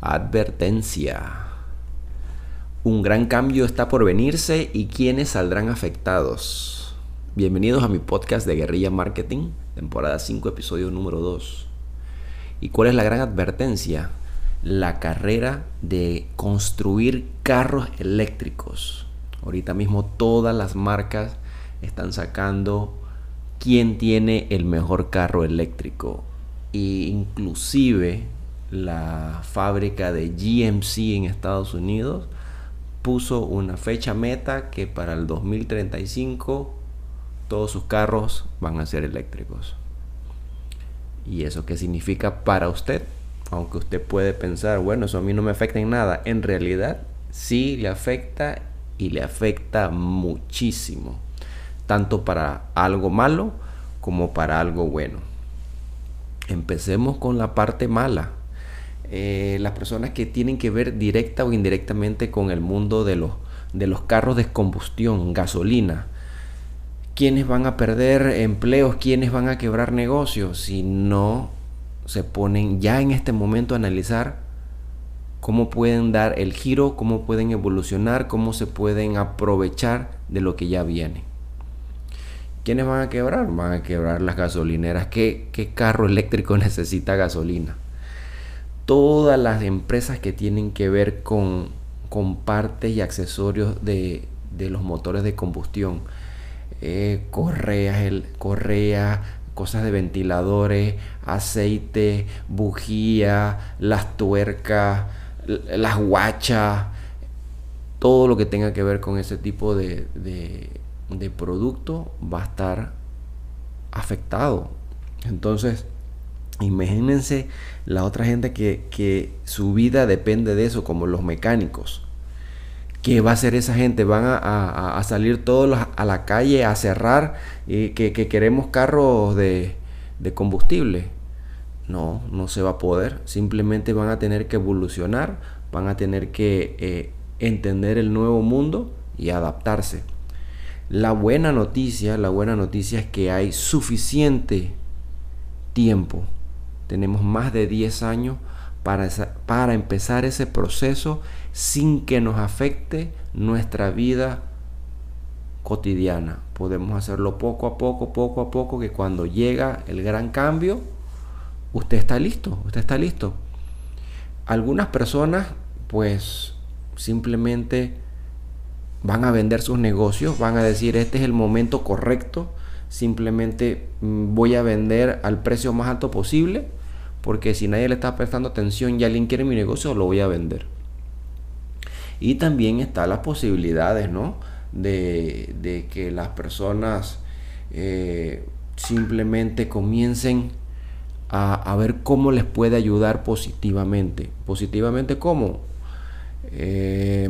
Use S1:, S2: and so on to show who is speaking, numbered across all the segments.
S1: Advertencia. Un gran cambio está por venirse y quiénes saldrán afectados. Bienvenidos a mi podcast de Guerrilla Marketing, temporada 5, episodio número 2. ¿Y cuál es la gran advertencia? La carrera de construir carros eléctricos. Ahorita mismo todas las marcas están sacando quién tiene el mejor carro eléctrico. E inclusive la fábrica de GMC en Estados Unidos puso una fecha meta que para el 2035 todos sus carros van a ser eléctricos. ¿Y eso qué significa para usted? Aunque usted puede pensar, bueno, eso a mí no me afecta en nada. En realidad sí le afecta y le afecta muchísimo. Tanto para algo malo como para algo bueno. Empecemos con la parte mala. Eh, las personas que tienen que ver directa o indirectamente con el mundo de los, de los carros de combustión, gasolina. ¿Quiénes van a perder empleos? ¿Quiénes van a quebrar negocios? Si no se ponen ya en este momento a analizar cómo pueden dar el giro, cómo pueden evolucionar, cómo se pueden aprovechar de lo que ya viene. ¿Quiénes van a quebrar? Van a quebrar las gasolineras. ¿Qué, qué carro eléctrico necesita gasolina? Todas las empresas que tienen que ver con, con partes y accesorios de, los motores de combustión. Eh, correas, el, correa, cosas de ventiladores, aceite, bujía, las tuercas, las guachas, todo lo que tenga que ver con ese tipo de, de, de producto va a estar afectado. Entonces, Imagínense la otra gente que, su vida depende de eso, como los mecánicos. ¿Qué va a hacer esa gente? ¿Van a, salir todos a la calle a cerrar y que, queremos carros de, combustible? No, no se va a poder. Simplemente van a tener que evolucionar, van a tener que eh, entender el nuevo mundo y adaptarse. La buena noticia, la buena noticia es que hay suficiente tiempo tenemos más de 10 años para, para empezar ese proceso sin que nos afecte nuestra vida cotidiana. Podemos hacerlo poco a poco, poco a poco, que cuando llega el gran cambio, usted está listo, usted está listo. Algunas personas, pues, simplemente van a vender sus negocios, van a decir, este es el momento correcto, simplemente mm, voy a vender al precio más alto posible porque si nadie le está prestando atención y alguien quiere mi negocio, lo voy a vender. Y también están las posibilidades, ¿no? De, que las personas eh, simplemente comiencen a, ver cómo les puede ayudar positivamente. Positivamente, ¿cómo? Eh,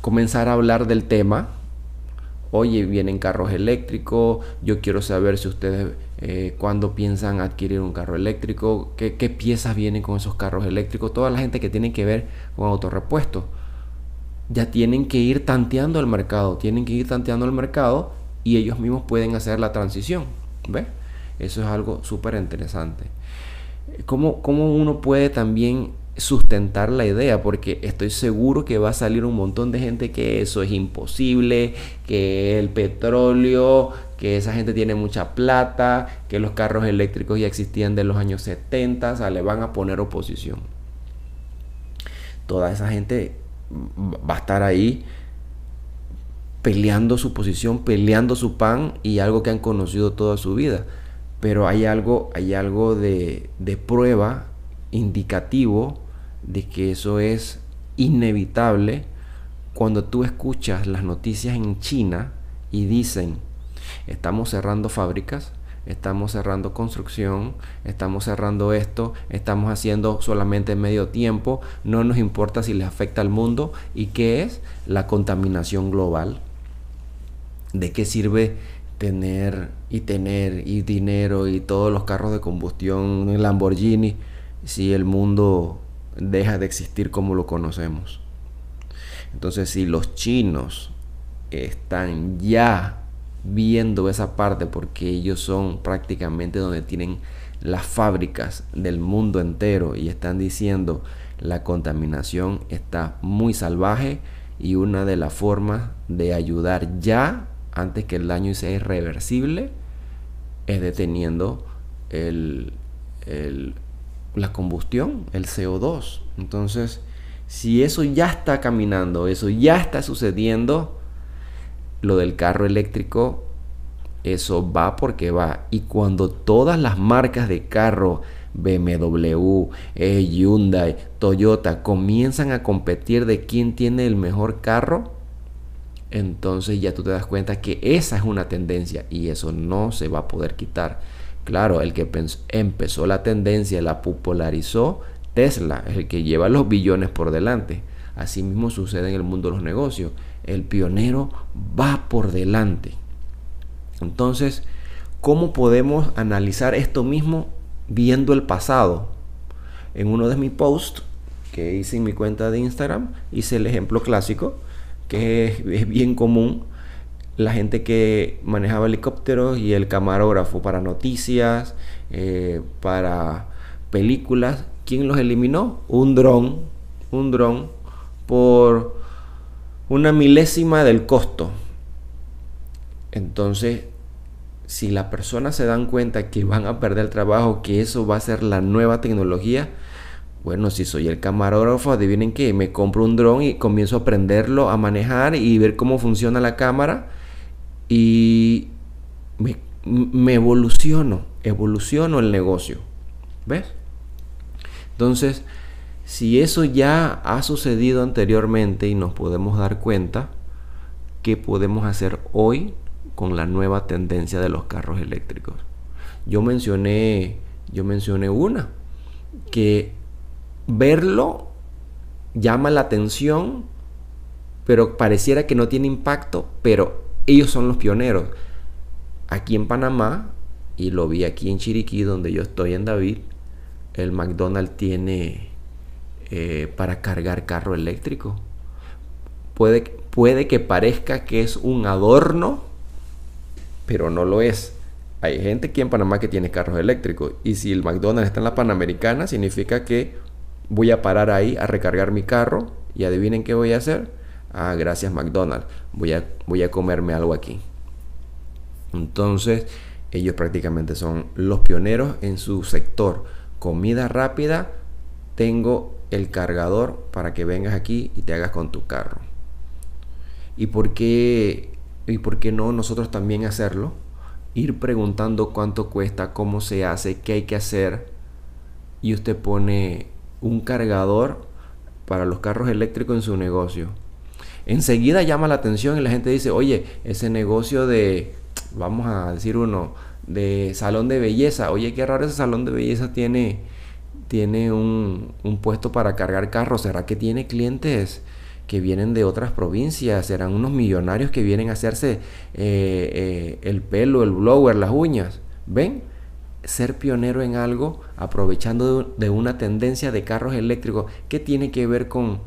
S1: comenzar a hablar del tema, oye, vienen carros eléctricos, yo quiero saber si ustedes eh, cuando piensan adquirir un carro eléctrico, ¿Qué, piezas vienen con esos carros eléctricos, toda la gente que tiene que ver con autorrepuesto. Ya tienen que ir tanteando el mercado, tienen que ir tanteando el mercado y ellos mismos pueden hacer la transición. ¿Ve? Eso es algo súper interesante. ¿Cómo, ¿Cómo uno puede también sustentar la idea porque estoy seguro que va a salir un montón de gente que eso es imposible, que el petróleo, que esa gente tiene mucha plata, que los carros eléctricos ya existían de los años 70, o sea, le van a poner oposición. Toda esa gente va a estar ahí peleando su posición, peleando su pan y algo que han conocido toda su vida. Pero hay algo, hay algo de, de prueba indicativo de que eso es inevitable cuando tú escuchas las noticias en China y dicen, estamos cerrando fábricas, estamos cerrando construcción, estamos cerrando esto, estamos haciendo solamente medio tiempo, no nos importa si les afecta al mundo y qué es la contaminación global. ¿De qué sirve tener y tener y dinero y todos los carros de combustión, Lamborghini, si el mundo deja de existir como lo conocemos. Entonces, si los chinos están ya viendo esa parte porque ellos son prácticamente donde tienen las fábricas del mundo entero y están diciendo la contaminación está muy salvaje y una de las formas de ayudar ya antes que el daño sea irreversible es deteniendo el, la combustión, el CO2. Entonces, si eso ya está caminando, eso ya está sucediendo, lo del carro eléctrico, eso va porque va. Y cuando todas las marcas de carro, BMW, eh, Hyundai, Toyota, comienzan a competir de quién tiene el mejor carro, entonces ya tú te das cuenta que esa es una tendencia y eso no se va a poder quitar. Claro, el que empezó la tendencia, la popularizó, Tesla, es el que lleva los billones por delante. Asimismo sucede en el mundo de los negocios. El pionero va por delante. Entonces, ¿cómo podemos analizar esto mismo viendo el pasado? En uno de mis posts que hice en mi cuenta de Instagram, hice el ejemplo clásico que es, bien común, la gente que manejaba helicópteros y el camarógrafo para noticias, eh, para películas, ¿quién los eliminó? Un dron, un dron por una milésima del costo. Entonces, si las personas se dan cuenta que van a perder el trabajo, que eso va a ser la nueva tecnología, bueno, si soy el camarógrafo, adivinen que me compro un dron y comienzo a aprenderlo a manejar y ver cómo funciona la cámara y me, evoluciono, evoluciono el negocio. ¿Ves? Entonces, si eso ya ha sucedido anteriormente y nos podemos dar cuenta, ¿qué podemos hacer hoy con la nueva tendencia de los carros eléctricos? Yo mencioné, yo mencioné una, que verlo llama la atención, pero pareciera que no tiene impacto, pero ellos son los pioneros. Aquí en Panamá, y lo vi aquí en Chiriquí, donde yo estoy en David, el McDonald's tiene eh, para cargar carro eléctrico. Puede, puede que parezca que es un adorno, pero no lo es. Hay gente aquí en Panamá que tiene carros eléctricos. Y si el McDonald's está en la Panamericana, significa que voy a parar ahí a recargar mi carro y adivinen qué voy a hacer. Ah, gracias McDonald's, voy a, voy a comerme algo aquí. Entonces, ellos prácticamente son los pioneros en su sector. Comida rápida, tengo el cargador para que vengas aquí y te hagas con tu carro. ¿Y por qué, y por qué no nosotros también hacerlo? Ir preguntando cuánto cuesta, cómo se hace, qué hay que hacer. Y usted pone un cargador para los carros eléctricos en su negocio. Enseguida llama la atención y la gente dice, oye, ese negocio de, vamos a decir uno, de salón de belleza, oye, qué raro ese salón de belleza tiene, tiene un, puesto para cargar carros, ¿será que tiene clientes? que vienen de otras provincias, serán unos millonarios que vienen a hacerse eh, eh, el pelo, el blower, las uñas. ¿Ven? ser pionero en algo aprovechando de, una tendencia de carros eléctricos. ¿Qué tiene que ver con,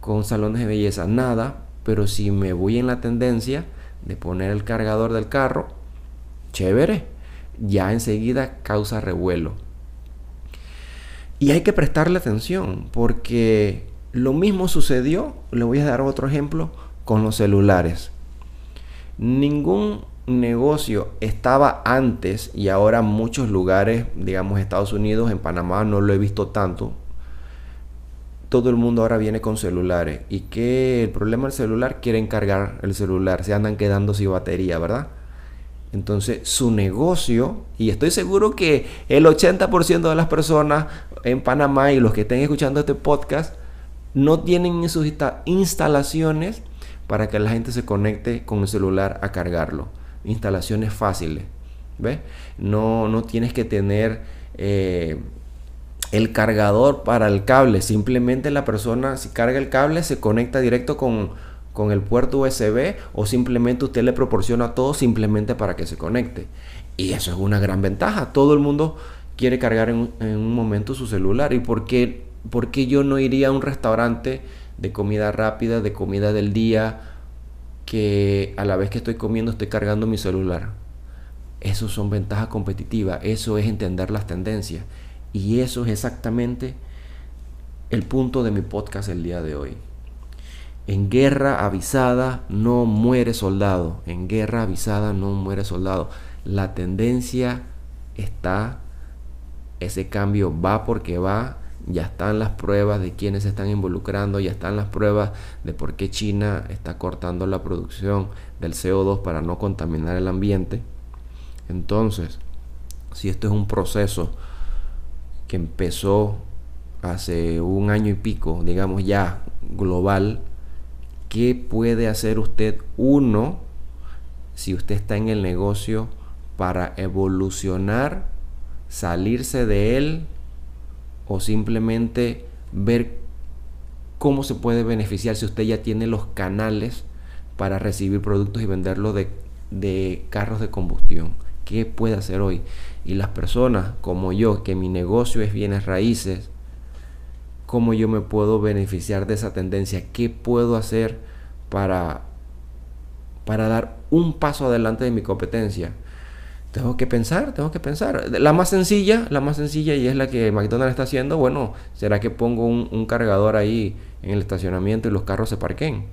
S1: con salones de belleza? Nada, pero si me voy en la tendencia de poner el cargador del carro, chévere, ya enseguida causa revuelo. Y hay que prestarle atención porque lo mismo sucedió, le voy a dar otro ejemplo, con los celulares. Ningún negocio estaba antes y ahora muchos lugares, digamos Estados Unidos, en Panamá no lo he visto tanto. Todo el mundo ahora viene con celulares y que el problema del celular quieren cargar el celular, se andan quedando sin batería, ¿verdad? Entonces su negocio, y estoy seguro que el 80% de las personas en Panamá y los que estén escuchando este podcast no tienen sus instalaciones para que la gente se conecte con el celular a cargarlo instalaciones fáciles. ¿Ves? No, no tienes que tener eh, el cargador para el cable. Simplemente la persona, si carga el cable, se conecta directo con, con el puerto USB o simplemente usted le proporciona todo simplemente para que se conecte. Y eso es una gran ventaja. Todo el mundo quiere cargar en, un momento su celular. ¿Y por qué, por qué yo no iría a un restaurante de comida rápida, de comida del día? que a la vez que estoy comiendo estoy cargando mi celular. Eso son ventajas competitivas, eso es entender las tendencias. Y eso es exactamente el punto de mi podcast el día de hoy. En guerra avisada no muere soldado. En guerra avisada no muere soldado. La tendencia está, ese cambio va porque va. Ya están las pruebas de quiénes se están involucrando, ya están las pruebas de por qué China está cortando la producción del CO2 para no contaminar el ambiente. Entonces, si esto es un proceso que empezó hace un año y pico, digamos ya global, ¿qué puede hacer usted uno si usted está en el negocio para evolucionar, salirse de él o simplemente ver cómo se puede beneficiar si usted ya tiene los canales para recibir productos y venderlos de, de carros de combustión? ¿Qué puede hacer hoy? Y las personas como yo, que mi negocio es bienes raíces, ¿cómo yo me puedo beneficiar de esa tendencia? ¿Qué puedo hacer para, para dar un paso adelante de mi competencia? Tengo que pensar, tengo que pensar. La más sencilla, la más sencilla y es la que McDonald's está haciendo, bueno, ¿será que pongo un, un cargador ahí en el estacionamiento y los carros se parquen?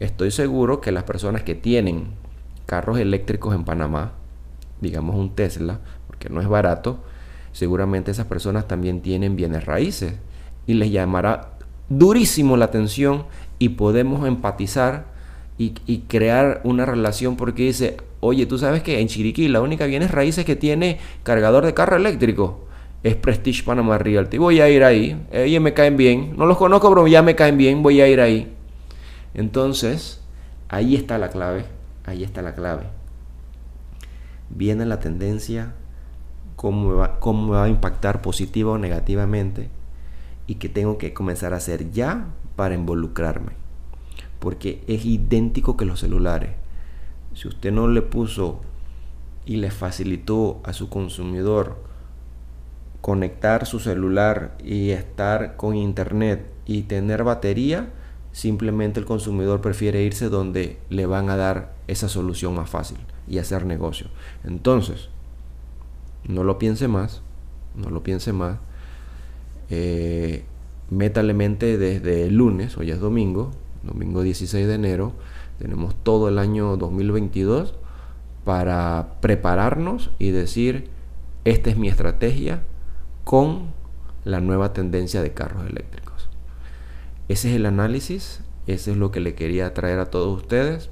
S1: Estoy seguro que las personas que tienen carros eléctricos en Panamá, digamos un Tesla, porque no es barato, seguramente esas personas también tienen bienes raíces y les llamará durísimo la atención y podemos empatizar y, crear una relación porque dice, oye, tú sabes que en Chiriquí la única bienes raíces que tiene cargador de carro eléctrico es Prestige Panama Realty. Voy a ir ahí, ellos me caen bien, no los conozco, pero ya me caen bien, voy a ir ahí. Entonces, ahí está la clave, ahí está la clave viene la tendencia, cómo me, va, cómo me va a impactar positiva o negativamente y que tengo que comenzar a hacer ya para involucrarme. Porque es idéntico que los celulares. Si usted no le puso y le facilitó a su consumidor conectar su celular y estar con internet y tener batería, simplemente el consumidor prefiere irse donde le van a dar esa solución más fácil y hacer negocio. Entonces, no lo piense más, no lo piense más. Eh, métale mente desde el lunes, hoy es domingo, domingo 16 de enero, tenemos todo el año 2022 para prepararnos y decir, esta es mi estrategia con la nueva tendencia de carros eléctricos. Ese es el análisis, ese es lo que le quería traer a todos ustedes.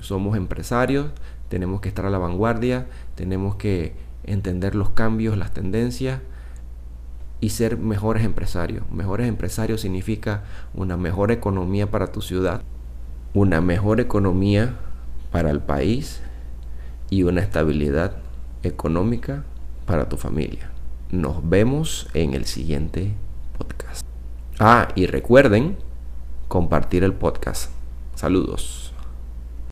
S1: Somos empresarios, tenemos que estar a la vanguardia, tenemos que entender los cambios, las tendencias y ser mejores empresarios. Mejores empresarios significa una mejor economía para tu ciudad, una mejor economía para el país y una estabilidad económica para tu familia. Nos vemos en el siguiente podcast. Ah, y recuerden compartir el podcast. Saludos.